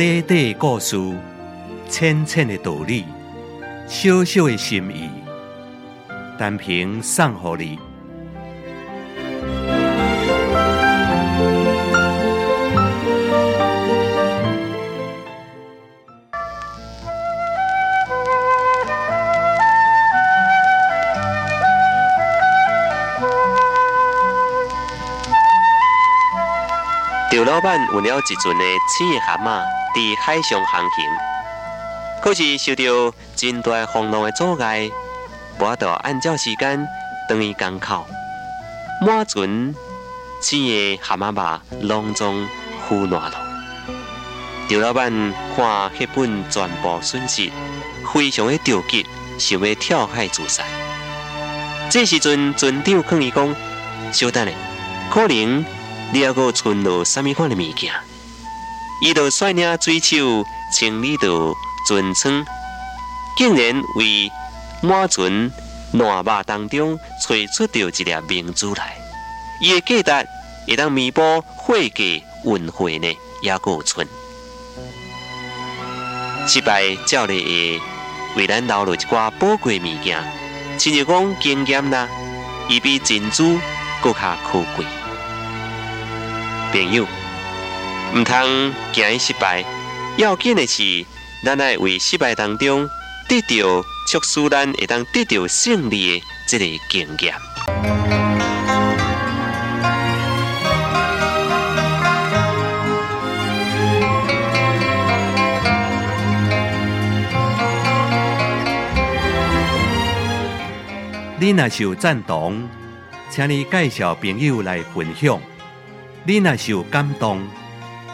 短短故事，浅浅的道理，小小的心意，单凭送给你。刘老板有了一船的青蛤蟆伫海上航行，可是受到真大风浪的阻碍，无法度按照时间等于港口。满船青的蛤蟆肉隆中腐烂了。赵老板看迄本全部损失，非常的着急，想要跳海自杀。这时阵船长劝伊讲：“小等咧，可能。”你还阁存落什么款的物件？伊就率领水手清理着船舱，竟然为满船烂肉当中找出着一粒明珠来。伊的价值会当弥补货价运费呢，也阁存。失败照例会为咱留落一寡宝贵物件，亲像讲经验啦，伊比珍珠更加可贵。朋友，唔通惊伊失败，要紧的是，咱来为失败当中得到促使咱会当得到胜利的这个经验。你若是有赞同，请你介绍朋友来分享。你若是有感动，